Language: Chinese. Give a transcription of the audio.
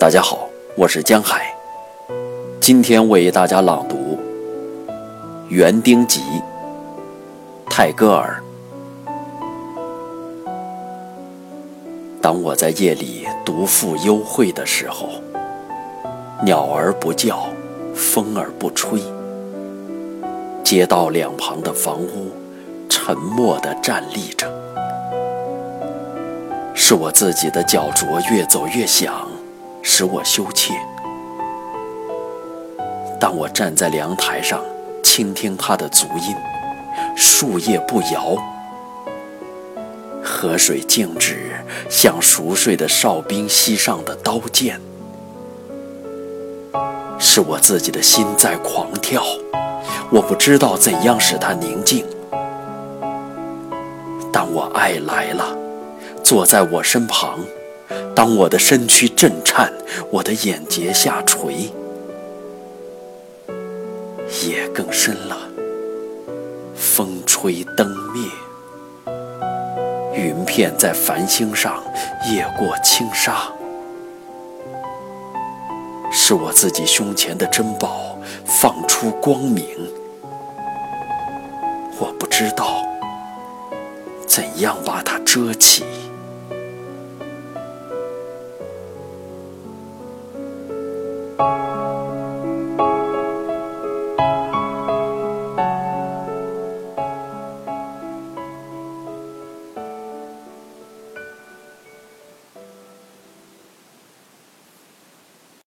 大家好，我是江海，今天为大家朗读《园丁集》泰戈尔。当我在夜里独赴幽会的时候，鸟儿不叫，风儿不吹，街道两旁的房屋沉默地站立着，是我自己的脚镯越走越响。使我羞怯。当我站在凉台上，倾听它的足音，树叶不摇，河水静止，像熟睡的哨兵膝上的刀剑。是我自己的心在狂跳，我不知道怎样使它宁静。当我爱来了，坐在我身旁。当我的身躯震颤，我的眼睫下垂，夜更深了，风吹灯灭，云片在繁星上夜过轻纱，是我自己胸前的珍宝放出光明，我不知道怎样把它遮起。